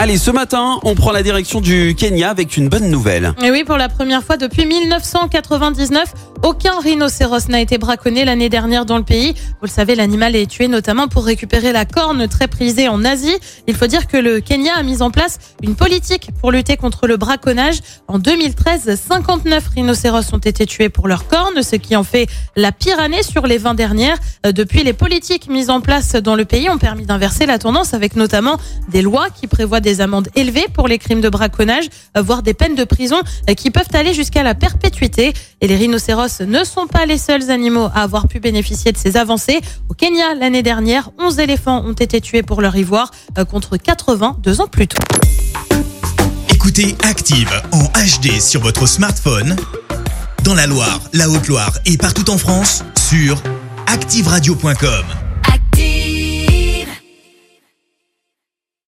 Allez, ce matin, on prend la direction du Kenya avec une bonne nouvelle. Et oui, pour la première fois depuis 1999, aucun rhinocéros n'a été braconné l'année dernière dans le pays. Vous le savez, l'animal est tué notamment pour récupérer la corne très prisée en Asie. Il faut dire que le Kenya a mis en place une politique pour lutter contre le braconnage. En 2013, 59 rhinocéros ont été tués pour leur corne, ce qui en fait la pire année sur les 20 dernières. Euh, Depuis, les politiques mises en place dans le pays ont permis d'inverser la tendance avec notamment des lois qui prévoient des amendes élevées pour les crimes de braconnage, euh, voire des peines de prison euh, qui peuvent aller jusqu'à la perpétuité. Et les rhinocéros ne sont pas les seuls animaux à avoir pu bénéficier de ces avancées. Au Kenya, l'année dernière, 11 éléphants ont été tués pour leur ivoire euh, contre 80 deux ans plus tôt. Écoutez Active en HD sur votre smartphone, dans la Loire, la Haute-Loire et partout en France, sur activeradio.com.